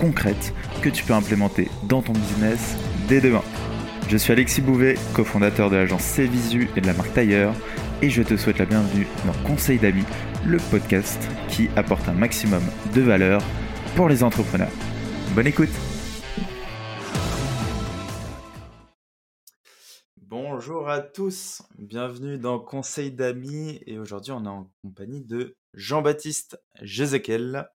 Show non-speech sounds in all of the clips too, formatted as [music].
concrètes que tu peux implémenter dans ton business dès demain. Je suis Alexis Bouvet, cofondateur de l'agence Cvisu et de la marque Tailleur, et je te souhaite la bienvenue dans Conseil d'amis, le podcast qui apporte un maximum de valeur pour les entrepreneurs. Bonne écoute Bonjour à tous, bienvenue dans Conseil d'amis et aujourd'hui on est en compagnie de Jean-Baptiste Jezekel,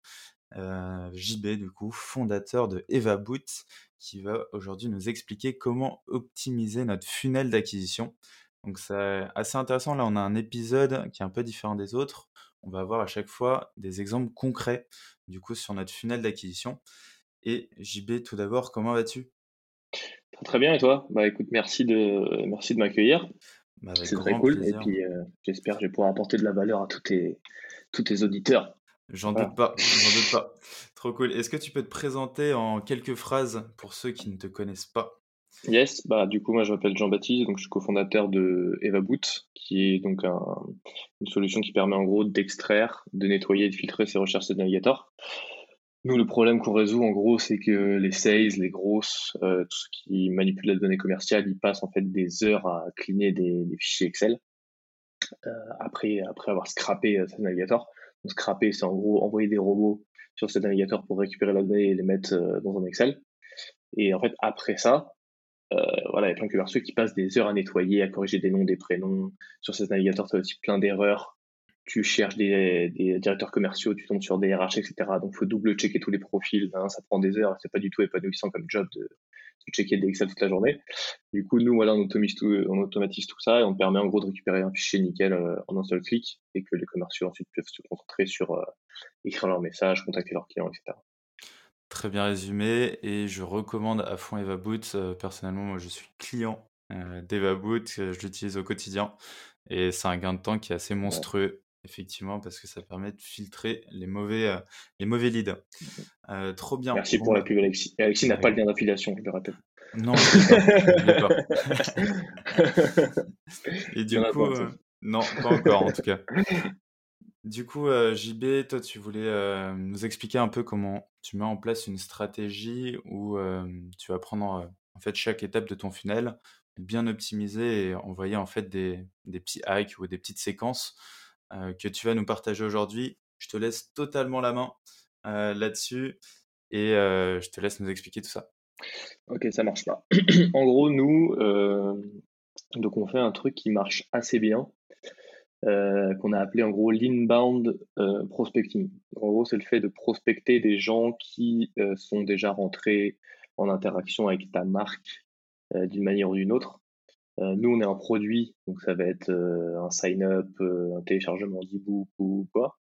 euh, JB du coup, fondateur de Eva Boot, qui va aujourd'hui nous expliquer comment optimiser notre funnel d'acquisition. Donc c'est assez intéressant, là on a un épisode qui est un peu différent des autres. On va avoir à chaque fois des exemples concrets du coup sur notre funnel d'acquisition. Et JB, tout d'abord, comment vas-tu? Très bien, et toi? Bah écoute, merci de, merci de m'accueillir. Bah, c'est très cool. Et puis euh, j'espère que je vais pouvoir apporter de la valeur à tous tes, tous tes auditeurs. J'en doute pas, j'en doute pas. Trop cool. Est-ce que tu peux te présenter en quelques phrases pour ceux qui ne te connaissent pas? Yes, bah du coup moi je m'appelle Jean-Baptiste, donc je suis cofondateur de EvaBoot, qui est donc une solution qui permet en gros d'extraire, de nettoyer et de filtrer ses recherches de navigateur. Nous le problème qu'on résout en gros c'est que les sales, les grosses, euh, tout ce qui manipule la donnée commerciale, ils passent en fait des heures à cleaner des, fichiers Excel euh, après après avoir scrappé euh, navigateur scraper, c'est en gros envoyer des robots sur ce navigateur pour récupérer la donnée et les mettre euh, dans un Excel. Et en fait, après ça, euh, voilà, il y a plein de commerciaux qui passent des heures à nettoyer, à corriger des noms, des prénoms. Sur ce navigateur, tu as aussi plein d'erreurs. Tu cherches des, directeurs commerciaux, tu tombes sur des RH, etc. Donc, il faut double-checker tous les profils. Hein, ça prend des heures. C'est pas du tout épanouissant comme job de, checker des Excel toute la journée. Du coup, nous, voilà, on automatise, tout, on automatise tout ça et on permet en gros de récupérer un fichier nickel euh, en un seul clic et que les commerciaux ensuite peuvent se concentrer sur euh, écrire leurs messages, contacter leurs clients, etc. Très bien résumé et je recommande à fond EvaBoot. Euh, personnellement, moi, je suis client d'EvaBoot, je l'utilise au quotidien et c'est un gain de temps qui est assez monstrueux. Effectivement, parce que ça permet de filtrer les mauvais, euh, les mauvais leads. Euh, trop bien. Merci pour la pub, Alexis. Alexis n'a pas le lien d'affiliation, je le rappelle. Non, je pas. pas. [laughs] Et du coup, euh, non, pas encore en tout cas. [laughs] Du coup, JB, toi, tu voulais nous expliquer un peu comment tu mets en place une stratégie où tu vas prendre en fait chaque étape de ton funnel, bien optimiser et envoyer en fait des, des petits hacks ou des petites séquences euh, que tu vas nous partager aujourd'hui. Je te laisse totalement la main euh, là-dessus et euh, je te laisse nous expliquer tout ça. Ok, ça marche pas. [clears throat] en gros, nous, donc on fait un truc qui marche assez bien, qu'on a appelé en gros l'inbound prospecting. En gros, c'est le fait de prospecter des gens qui sont déjà rentrés en interaction avec ta marque d'une manière ou d'une autre. Euh, nous, on est un produit, donc ça va être euh, un sign-up, euh, un téléchargement d'e-book ou quoi.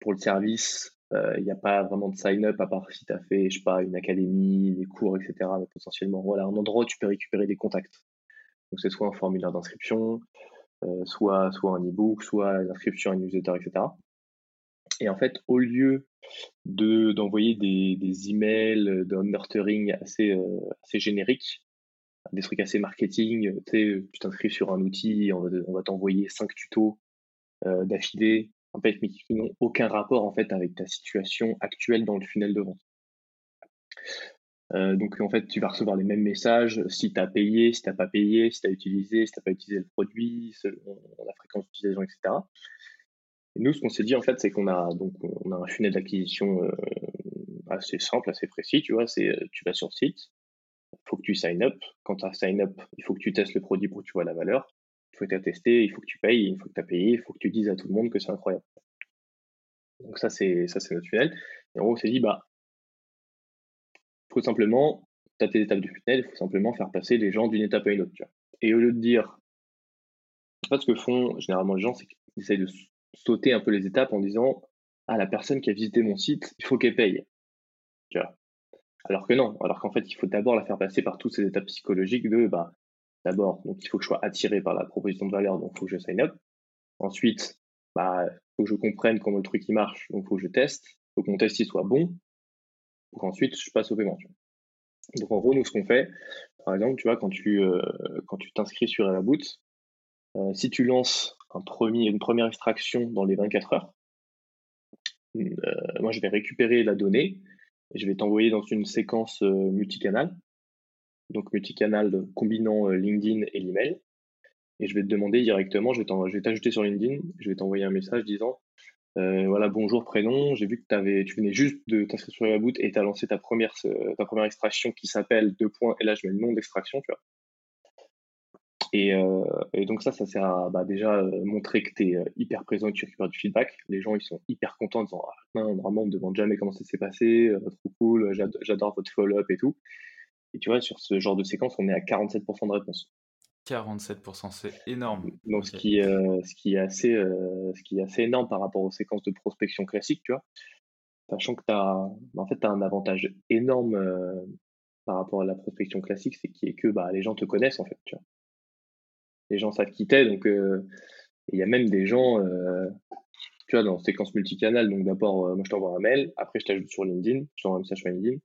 Pour le service, il n'y a pas vraiment de sign-up à part si tu as fait, je sais pas, une académie, des cours, etc. Mais potentiellement, voilà, un endroit où tu peux récupérer des contacts. Donc c'est soit un formulaire d'inscription, soit, soit un e-book, soit l'inscription à une newsletter, etc. Et en fait, au lieu de, d'envoyer des, des emails d'un nurturing assez, assez générique, des trucs assez marketing. Tu sais, tu t'inscris sur un outil, on va, t'envoyer cinq tutos euh, d'affilée, en fait, mais qui n'ont aucun rapport en fait avec ta situation actuelle dans le funnel de vente. Euh, donc en fait, tu vas recevoir les mêmes messages si tu as payé, si tu pas payé, si tu as utilisé, si tu pas utilisé le produit, la fréquence d'utilisation, etc. Et nous, ce qu'on s'est dit en fait, c'est qu'on a donc on a un funnel d'acquisition euh, assez simple, assez précis. Tu vois, c'est tu vas sur le site, faut que tu sign up. Quand tu as sign up, il faut que tu testes le produit pour que tu vois la valeur. Il faut que tu testé, il faut que tu payes, il faut que tu as payé, il faut que tu dises à tout le monde que c'est incroyable. Donc ça, c'est ça c'est notre funnel. Et en gros, on s'est dit, bah, il faut simplement, tu as tes étapes du funnel, il faut simplement faire passer les gens d'une étape à une autre. Et au lieu de dire, en ce que font généralement les gens, c'est qu'ils essayent de sauter un peu les étapes en disant, ah, la personne qui a visité mon site, il faut qu'elle paye. Alors que non, alors qu'en fait, il faut d'abord la faire passer par toutes ces étapes psychologiques de, bah, d'abord, donc il faut que je sois attiré par la proposition de valeur, donc il faut que je sign up. Ensuite, bah, faut que je comprenne comment le truc il marche, donc il faut que je teste, il faut que mon test il soit bon, pour qu'ensuite je passe au paiement. Donc en gros, nous, ce qu'on fait, par exemple, tu vois, quand tu euh, quand tu t'inscris sur Elaboot, euh, si tu lances une première extraction dans les 24 heures, euh, moi je vais récupérer la donnée je vais t'envoyer dans une séquence euh, multicanal, donc multicanal combinant LinkedIn et l'email. Et je vais te demander directement, je vais t'ajouter sur LinkedIn, je vais t'envoyer un message disant euh, voilà, bonjour, prénom. J'ai vu que avais, tu venais juste de t'inscrire sur la boot et tu as lancé ta première, ta première extraction qui s'appelle deux points. Et là, je mets le nom d'extraction, tu vois. Et, euh, et, donc ça, ça sert à bah, déjà euh, montrer que tu es hyper présent et que tu récupères du feedback. Les gens, ils sont hyper contents en disant ah, non, vraiment, on me demande jamais comment ça s'est passé, trop cool, j'adore votre follow-up et tout. Et tu vois, sur ce genre de séquence, on est à 47% de réponse. 47%, c'est énorme. Donc, ce, qui, euh, ce, qui est assez, euh, ce qui est assez énorme par rapport aux séquences de prospection classiques, tu vois. Sachant que tu as, en fait, as un avantage énorme euh, par rapport à la prospection classique, c'est qui est que bah, les gens te connaissent, en fait, tu vois. Les gens savent qui t'es, donc il y a même des gens, tu vois, dans séquence multicanal, donc d'abord, moi je t'envoie un mail, après je t'ajoute sur LinkedIn, je t'envoie un message sur LinkedIn,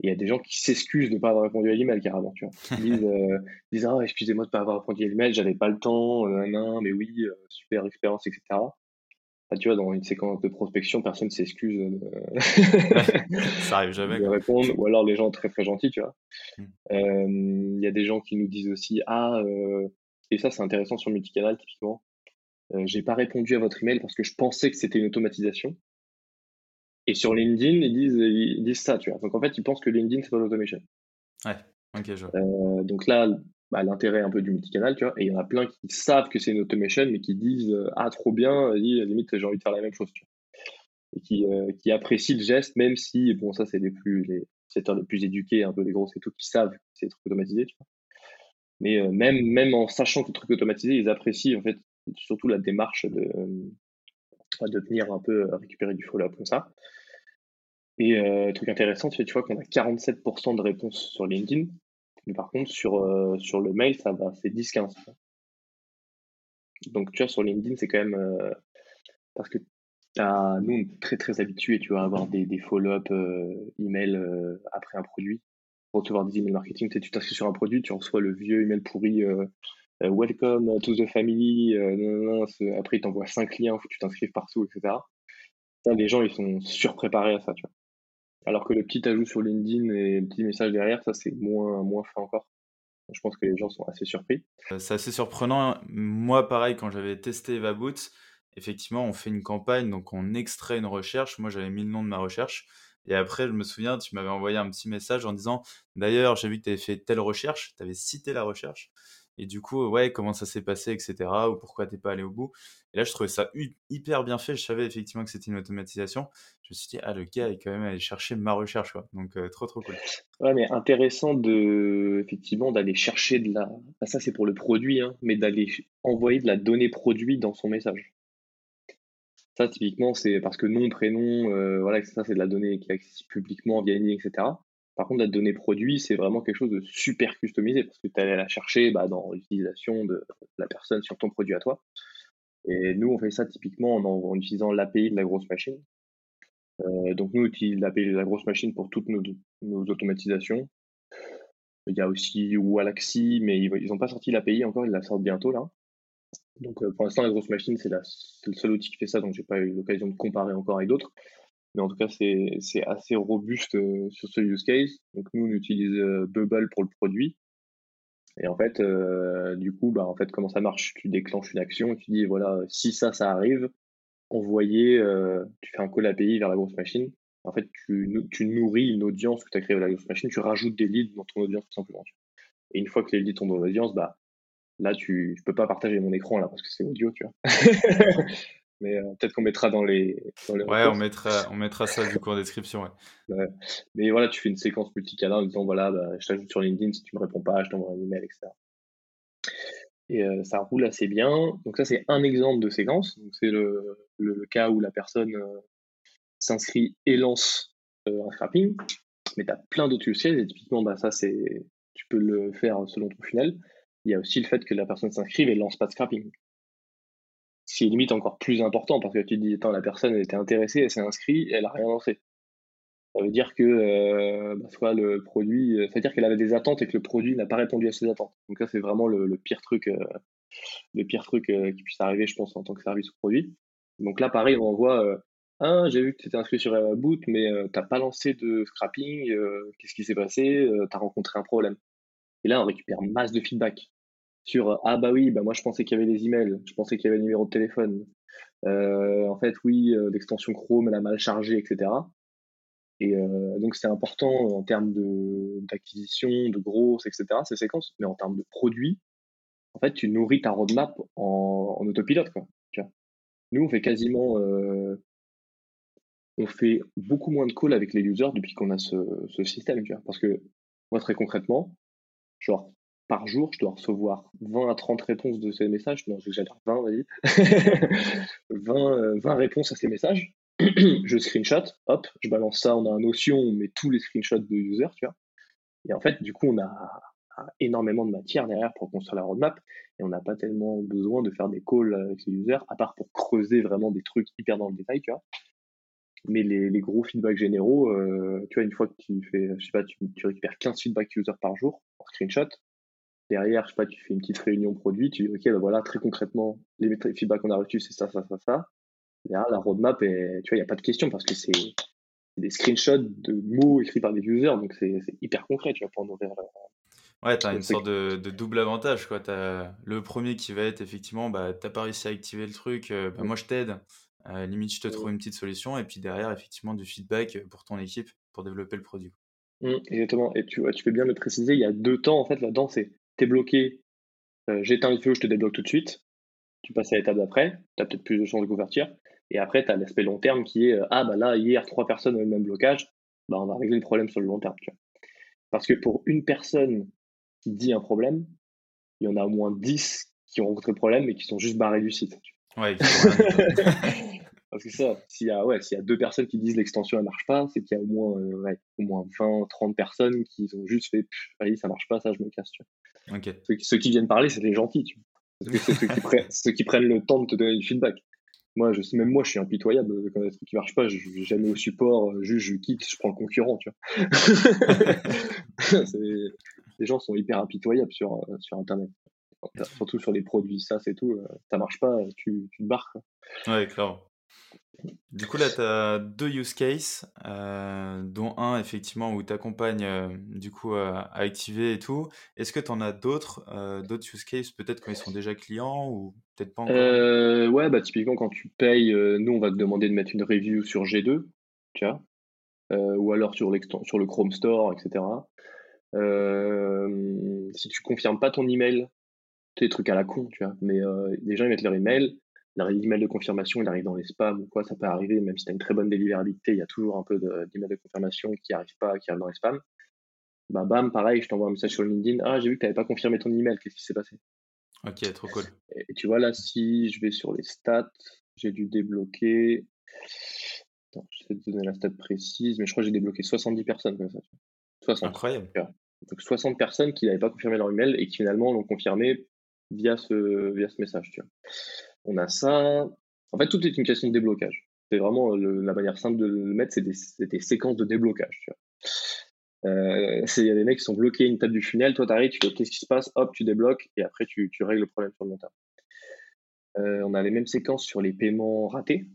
il y a des gens qui s'excusent de ne pas avoir répondu à l'email carrément, tu vois. Ils disent, euh, disent ah, excusez-moi de ne pas avoir répondu à l'email, j'avais pas le temps, euh, non, mais oui, euh, super expérience, etc. tu vois, dans une séquence de prospection, personne s'excuse de... [laughs] ça arrive jamais. de répondre, ou alors les gens très très gentils, tu vois. Hmm. Il y a des gens qui nous disent aussi, ah, et ça c'est intéressant sur multicanal typiquement, j'ai pas répondu à votre email parce que je pensais que c'était une automatisation. Et sur LinkedIn, ils disent, ils disent ça, tu vois. Donc en fait, ils pensent que LinkedIn, c'est pas l'automation. Ouais, ok, je vois. Euh, donc là, bah, l'intérêt un peu du multicanal, tu vois. Et il y en a plein qui savent que c'est une automation, mais qui disent euh, Ah, trop bien, limite, j'ai envie de faire la même chose, tu vois. Et qui, euh, qui apprécient le geste, même si, bon, ça, c'est les plus, les secteurs les plus éduqués, un peu les grosses et tout, qui savent que c'est des trucs automatisés, tu vois. Mais même, même en sachant que le truc automatisé, ils apprécient, en fait, surtout la démarche de de venir un peu euh, récupérer du follow-up comme ça. Et euh, truc intéressant, tu vois qu'on a 47% de réponses sur LinkedIn, mais par contre sur, euh, sur le mail, ça va, c'est 10-15. Donc tu vois, sur LinkedIn, c'est quand même euh, parce que nous, on est très très habitués, tu vois, à avoir des, des follow-up email après un produit, recevoir des emails marketing. Tu t'inscris sur un produit, tu reçois le vieux email pourri euh, welcome to the family, euh, après il t'envoie cinq liens, faut que tu t'inscrives partout, etc. les gens, ils sont surpréparés à ça, tu vois. Alors que le petit ajout sur LinkedIn et le petit message derrière, ça, c'est moins, moins fait encore. Je pense que les gens sont assez surpris. Euh, c'est assez surprenant. Moi, pareil, quand j'avais testé EvaBoot, effectivement, on fait une campagne, donc on extrait une recherche. Moi, j'avais mis le nom de ma recherche. Et après, je me souviens, tu m'avais envoyé un petit message en disant D'ailleurs, j'ai vu que tu avais fait telle recherche, tu avais cité la recherche. Et du coup, ouais, comment ça s'est passé, etc. Ou pourquoi t'es pas allé au bout. Et là, je trouvais ça hyper bien fait. Je savais effectivement que c'était une automatisation. Je me suis dit, ah, le gars est quand même allé chercher ma recherche, quoi. Donc, euh, trop, trop cool. Ouais, mais intéressant de, effectivement, d'aller chercher de la. ça, c'est pour le produit, hein, mais d'aller envoyer de la donnée produit dans son message. Ça, typiquement, c'est parce que nom, prénom, euh, voilà, ça, c'est de la donnée qui est accessible publiquement via une etc. Par contre, la donnée produit, c'est vraiment quelque chose de super customisé parce que tu allais la chercher bah, dans l'utilisation de la personne sur ton produit à toi. Et nous, on fait ça typiquement en, utilisant l'API de la grosse machine. Euh, donc, nous, on utilise l'API de la grosse machine pour toutes nos, automatisations. Il y a aussi Walaxy, mais ils n'ont pas sorti l'API encore, ils la sortent bientôt là. Donc, euh, pour l'instant, la grosse machine, c'est le seul outil qui fait ça, donc j'ai pas eu l'occasion de comparer encore avec d'autres. Mais en tout cas, c'est assez robuste euh, sur ce use case. Donc nous, on utilise euh, Bubble pour le produit. Et en fait, du coup, bah, en fait, comment ça marche? Tu déclenches une action, tu dis, voilà, si ça, ça arrive, envoyer, tu fais un call API vers la grosse machine. En fait, tu, tu nourris une audience que tu as créée avec la grosse machine, tu rajoutes des leads dans ton audience tout simplement. Et une fois que les leads sont dans l'audience, bah, là, tu, je peux pas partager mon écran là parce que c'est audio, tu vois. [laughs] mais euh, peut-être qu'on mettra dans les, ouais on mettra on mettra ça du coup en description ouais. mais voilà tu fais une séquence multicanal en disant voilà bah, je t'ajoute sur LinkedIn si tu me réponds pas je t'envoie un email etc et euh, ça roule assez bien donc ça c'est un exemple de séquence donc c'est le, le, cas où la personne euh, s'inscrit et lance un scrapping Mais tu as plein d'autres use cases et typiquement, bah, ça, c'est, tu peux le faire selon ton funnel. Il y a aussi le fait que la personne s'inscrive et lance pas de scrapping. Ce qui est limite encore plus important parce que tu te dis, attends, la personne était intéressée, elle s'est inscrite, elle a rien lancé. Ça veut dire que euh, bah, dire qu'elle avait des attentes et que le produit n'a pas répondu à ses attentes. Donc ça, c'est vraiment le, pire truc, le pire truc qui puisse arriver, je pense, en tant que service ou produit. Donc là, pareil, on envoie ah, j'ai vu que tu étais inscrit sur Boot, mais t'as pas lancé de scrapping. Qu'est-ce qui s'est passé Tu as rencontré un problème. Et là, on récupère masse de feedback sur ah bah oui, bah moi je pensais qu'il y avait des emails, je pensais qu'il y avait le numéro de téléphone. en fait, oui, l'extension Chrome elle a mal chargé, etc. Et donc c'est important en termes d'acquisition, de, growth, etc. ces séquences, mais en termes de produits, en fait, tu nourris ta roadmap en, autopilote, quoi. Nous, on fait quasiment on fait beaucoup moins de calls avec les users depuis qu'on a ce, système. Parce que moi, très concrètement, genre, par jour, je dois recevoir 20 à 30 réponses de ces messages. Non, j'allais 20, vas-y. [laughs] 20, 20 réponses à ces messages. [clears throat] je screenshot, hop, je balance ça, on a un Notion, on met tous les screenshots de users, tu vois. Et en fait, du coup, on a énormément de matière derrière pour construire la roadmap et on n'a pas tellement besoin de faire des calls avec les users, à part pour creuser vraiment des trucs hyper dans le détail, tu vois. Mais les, les gros feedbacks généraux, euh, tu vois, une fois que tu fais, je sais pas, tu, tu récupères 15 feedbacks users par jour en screenshot. Derrière, je sais pas, tu fais une petite réunion produit, tu dis, OK, ben voilà, très concrètement, les feedbacks qu'on a reçus, c'est ça, ça, ça, ça. Derrière, la roadmap, et, tu vois, il n'y a pas de question parce que c'est des screenshots de mots écrits par des users, donc c'est hyper concret, tu vois, pour nourrir. Ouais, tu as une sorte de, de, double avantage, quoi. As le premier qui va être effectivement, bah, t'as pas réussi à activer le truc, euh, bah, moi je t'aide. Euh, limite, je te trouve une petite solution et puis derrière, effectivement, du feedback pour ton équipe pour développer le produit. Mmh, exactement. Et tu, tu peux bien le préciser, il y a deux temps en fait là-dedans c'est t'es bloqué, euh, j'éteins le feu, je te débloque tout de suite. Tu passes à l'étape d'après, tu as peut-être plus de chances de couverture. Et après, tu as l'aspect long terme qui est euh, ah bah là, hier, trois personnes ont le même blocage, bah, on va régler le problème sur le long terme. Tu vois. Parce que pour une personne qui dit un problème, il y en a au moins 10 qui ont rencontré le problème et qui sont juste barrés du site. Ouais, [laughs] [laughs] Parce que ça, s'il y, a, ouais, s'il y a deux personnes qui disent l'extension elle marche pas, c'est qu'il y a au moins, euh, ouais, au moins 20, 30 personnes qui ont juste fait allez, ça marche pas, ça je me casse. Tu vois. Ceux, qui viennent parler, c'est les gentils. Tu vois. Parce que c'est ceux qui, [laughs] prennent, ceux qui prennent le temps de te donner du feedback. Moi, je même moi, je suis impitoyable. Quand il y a des trucs qui marchent pas, je, vais jamais au support, euh, juste je quitte, je prends le concurrent. Tu vois. [laughs] [laughs] les gens sont hyper impitoyables sur, euh, sur Internet surtout sur les produits ça c'est tout, ça marche pas, tu, tu te barres. Quoi. Ouais, clairement. Du coup, là, tu as deux use cases, euh, dont un, effectivement, où tu accompagnes euh, du coup, à activer et tout. Est-ce que tu en as d'autres, euh, d'autres use cases, peut-être quand ils sont déjà clients ou peut-être pas encore? Ouais, bah, typiquement, quand tu payes, nous, on va te demander de mettre une review sur G2, tu vois, ou alors sur, le Chrome Store, etc. si tu confirmes pas ton email, c'est des trucs à la con, tu vois, mais les gens ils mettent leur email, l'email de confirmation, il arrive dans les spams ou quoi, ça peut arriver, même si tu as une très bonne délivrabilité, il y a toujours un peu d'email de, confirmation qui arrive pas, qui arrive dans les spams. Bah bam, pareil, je t'envoie un message sur LinkedIn, ah j'ai vu que tu n'avais pas confirmé ton email, qu'est-ce qui s'est passé? Ok, trop cool. Et, tu vois là, si je vais sur les stats, j'ai dû débloquer. Attends, je vais te donner la stat précise, mais je crois que j'ai débloqué 70 personnes comme ça. 60. Incroyable. Donc 60 personnes qui n'avaient pas confirmé leur email et qui finalement l'ont confirmé via ce, via ce message. Tu vois. On a ça. En fait, tout est une question de déblocage. C'est vraiment la manière simple de le mettre, c'est des, séquences de déblocage. Euh, il y a des mecs qui sont bloqués à une table du funnel, toi tu arrives, tu fais qu'est-ce qui se passe, hop, tu débloques et après tu, règles le problème sur le long terme. Euh, on a les mêmes séquences sur les paiements ratés.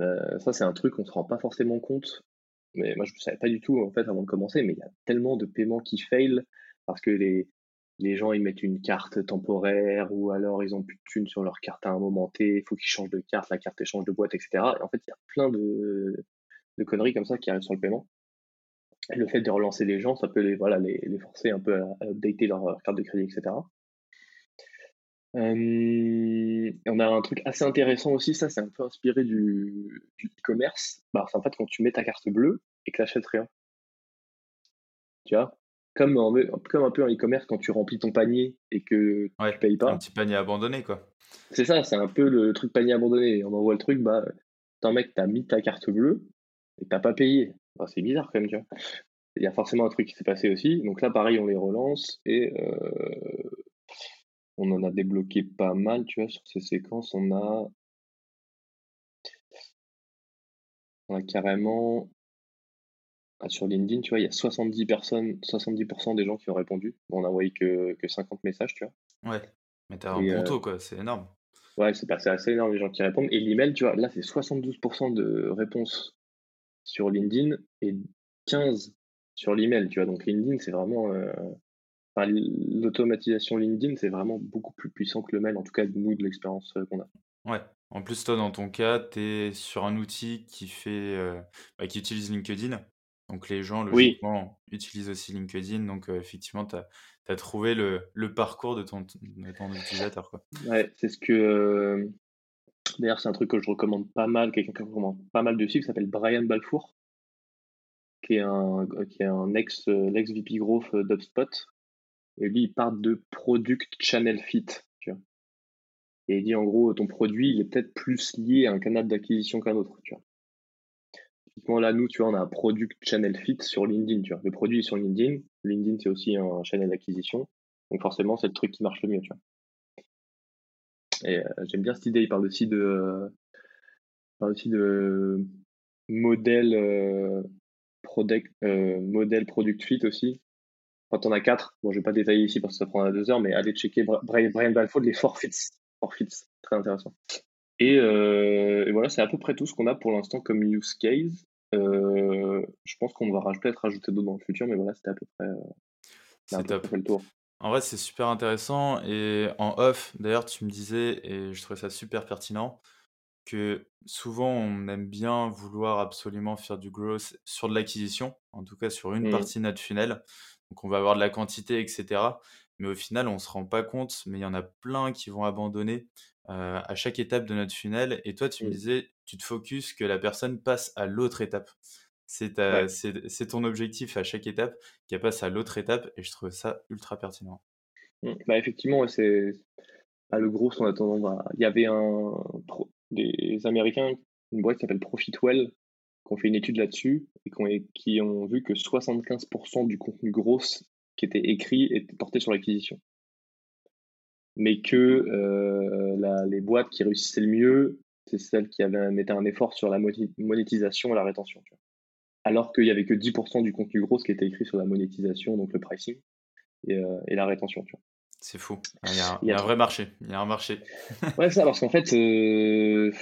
Euh, ça, c'est un truc qu'on ne se rend pas forcément compte. Mais moi, je ne savais pas du tout en fait avant de commencer, mais il y a tellement de paiements qui fail parce que les, les gens ils mettent une carte temporaire ou alors ils ont plus de thunes sur leur carte à un moment T, il faut qu'ils changent de carte, la carte change de boîte, etc. Et en fait, il y a plein de, conneries comme ça qui arrivent sur le paiement. Le fait de relancer les gens, ça peut les, forcer un peu à, updater leur, carte de crédit, etc. et on a un truc assez intéressant aussi, ça c'est un peu inspiré du, e-commerce. Bah, c'est en fait quand tu mets ta carte bleue et que tu n'achètes rien. Tu vois? Comme, comme un peu en e-commerce quand tu remplis ton panier et que tu payes pas. Un petit panier abandonné, quoi. C'est ça, c'est un peu le truc panier abandonné. On envoie le truc, bah, un mec, t'as mis ta carte bleue et t'as pas payé. c'est bizarre quand même, tu vois. il y a forcément un truc qui s'est passé aussi. Donc là, pareil, on les relance et on en a débloqué pas mal, tu vois, sur ces séquences. On a, on a carrément sur LinkedIn, tu vois, il y a 70 personnes, 70% des gens qui ont répondu. on n'a envoyé que, que 50 messages, tu vois. Ouais, mais t'as un bon taux, quoi, c'est énorme. Ouais, c'est assez énorme les gens qui répondent. Et l'email, tu vois, là, c'est 72% de réponses sur LinkedIn et 15% sur l'email, tu vois. Donc LinkedIn, c'est vraiment. Euh, l'automatisation LinkedIn, c'est vraiment beaucoup plus puissant que le mail, en tout cas, nous, de l'expérience euh, qu'on a. Ouais. En plus, toi, dans ton cas, tu es sur un outil qui fait, euh, bah, qui utilise LinkedIn. Donc les gens, logiquement, utilisent aussi LinkedIn. Donc effectivement, tu as, trouvé le, le, parcours de ton, de ton utilisateur. Quoi. Ouais, c'est ce que. D'ailleurs, c'est un truc que je recommande pas mal, quelqu'un qui recommande pas mal dessus, qui s'appelle Brian Balfour, qui est un, qui est un ex, ex-VP Growth d'UpSpot. Et lui, il parle de Product Channel Fit. Tu vois. Et il dit en gros, ton produit, il est peut-être plus lié à un canal d'acquisition qu'un autre. Tu vois. Là, nous, tu vois, on a un Product Channel Fit sur LinkedIn. Tu vois. Le produit est sur LinkedIn. LinkedIn, c'est aussi un channel d'acquisition. Donc forcément, c'est le truc qui marche le mieux. Tu vois. Et euh, j'aime bien cette idée. Il parle aussi de, parle aussi de modèle, euh, product, euh, modèle product fit aussi. Quand on a quatre, bon, je vais pas détailler ici parce que ça prendra deux heures, mais allez checker Brian, Brian Balfour, les. Forfeits, très intéressant. Et, et voilà, c'est à peu près tout ce qu'on a pour l'instant comme use case. Je pense qu'on va peut-être rajouter d'autres dans le futur, mais voilà, c'était à peu près, c'est top. le tour. En vrai, c'est super intéressant. Et en off, d'ailleurs, tu me disais, et je trouvais ça super pertinent, que souvent on aime bien vouloir absolument faire du growth sur de l'acquisition, en tout cas sur une mmh. partie de notre funnel. Donc on va avoir de la quantité, etc. Mais au final, on ne se rend pas compte, mais il y en a plein qui vont abandonner à chaque étape de notre funnel. Et toi, tu me mmh. disais, tu te focuses que la personne passe à l'autre étape. C'est ton objectif à chaque étape qui passe à l'autre étape et je trouve ça ultra pertinent. Mmh. Bah effectivement, c'est ah, le gros en attendant. Il y avait un des Américains, une boîte qui s'appelle Profitwell, qui ont fait une étude là-dessus et qui ont, qui ont, vu que 75% du contenu gros qui était écrit était porté sur l'acquisition. Mais que euh, les boîtes qui réussissaient le mieux, c'est celles qui avaient mettaient un effort sur la monétisation et la rétention alors qu'il n'y avait que 10% du contenu gros qui était écrit sur la monétisation, donc le pricing et, euh, la rétention. C'est fou. Il y, a, un vrai marché. Il y a un marché. [laughs] ouais, ça, parce qu'en fait, euh,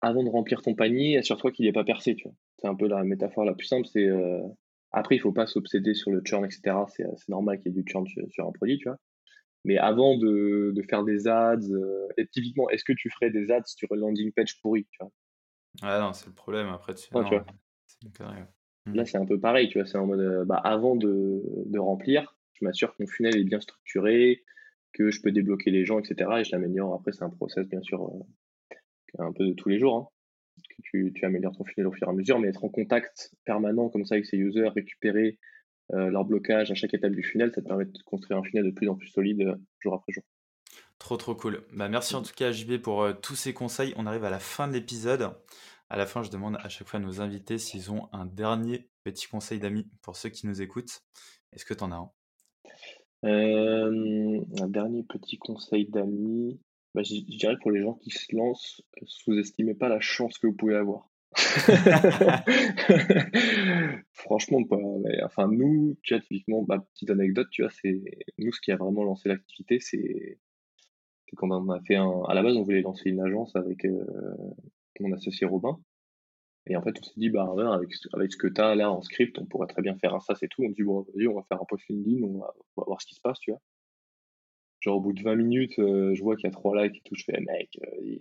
avant de remplir ton panier, assure-toi qu'il n'est pas percé. C'est un peu la métaphore la plus simple. C'est euh, Après, il ne faut pas s'obséder sur le churn, etc. C'est normal qu'il y ait du churn sur, un produit. Tu vois. Mais avant de, faire des ads, et typiquement, est-ce que tu ferais des ads sur une landing page pourri tu vois? Ah non, c'est le problème. Après, tu, Mmh. Là, c'est un peu pareil, tu vois, c'est en mode, euh, bah, avant de, de remplir, je m'assure que mon funnel est bien structuré, que je peux débloquer les gens, etc. Et je l'améliore. Après, c'est un process, bien sûr, euh, un peu de tous les jours, hein, que tu, tu, améliores ton funnel au fur et à mesure, mais être en contact permanent comme ça avec ces users, récupérer euh, leur blocage à chaque étape du funnel, ça te permet de construire un funnel de plus en plus solide jour après jour. Trop trop cool. Bah, merci en tout cas JB pour tous ces conseils. On arrive à la fin de l'épisode. À la fin, je demande à chaque fois à nos invités s'ils ont un dernier petit conseil d'amis pour ceux qui nous écoutent. Est-ce que tu en as un? Euh, Un dernier petit conseil d'amis. Bah, je, dirais pour les gens qui se lancent, sous-estimez pas la chance que vous pouvez avoir. [laughs] Franchement, pas. enfin, nous, tu vois, typiquement, petite anecdote, tu vois, c'est nous, ce qui a vraiment lancé l'activité, c'est quand on a fait un. À la base, on voulait lancer une agence avec, euh, mon associé Robin. Et en fait, on s'est dit, bah, avec, avec ce que tu as là en script, on pourrait très bien faire un ça, c'est tout. On dit, bon, vas-y, on va faire un post LinkedIn, on va, voir ce qui se passe, tu vois. Genre, au bout de 20 minutes, euh, je vois qu'il y a trois likes et tout. Je fais, mec, euh,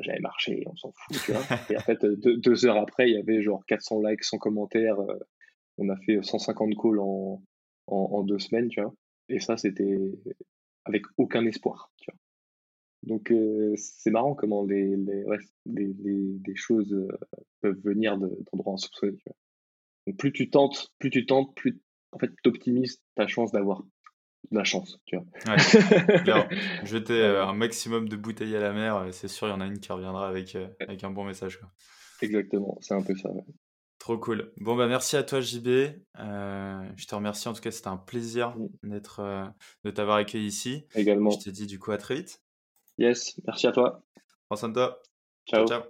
jamais marché, on s'en fout, tu vois. [laughs] et en fait, deux, heures après, il y avait genre 400 likes, 100 commentaires. Euh, on a fait 150 calls en, en, en deux semaines, tu vois. Et ça, c'était avec aucun espoir, tu vois. Donc c'est marrant comment les, les, les, choses peuvent venir d'endroits insoupçonnés. Tu vois. Donc plus tu tentes, plus tu tentes, plus en fait tu optimises ta chance d'avoir de la chance. Tu vois. Ouais, [laughs] jeter un maximum de bouteilles à la mer, c'est sûr, il y en a une qui reviendra avec, avec un bon message. Quoi. Exactement, c'est un peu ça. Trop cool. Bon, bah merci à toi, JB. Euh, je te remercie. En tout cas, c'était un plaisir d'être, euh, de t'avoir accueilli ici. Également. Je te dis du coup à très vite. Yes, merci à toi. Prends soin de toi. Ciao. ciao.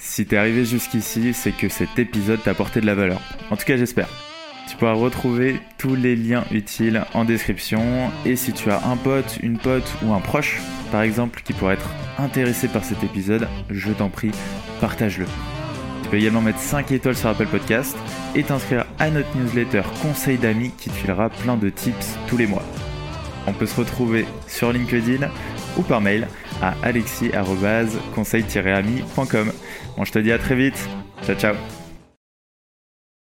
Si t'es arrivé jusqu'ici, c'est que cet épisode t'a apporté de la valeur. En tout cas, j'espère. Tu pourras retrouver tous les liens utiles en description. Et si tu as un pote, une pote ou un proche, par exemple, qui pourrait être intéressé par cet épisode, je t'en prie, partage-le. Tu peux également mettre 5 étoiles sur Apple Podcast et t'inscrire à notre newsletter Conseil d'amis qui te filera plein de tips tous les mois. On peut se retrouver sur LinkedIn ou par mail à alexis-conseil-ami.com. Bon, je te dis à très vite. Ciao, ciao.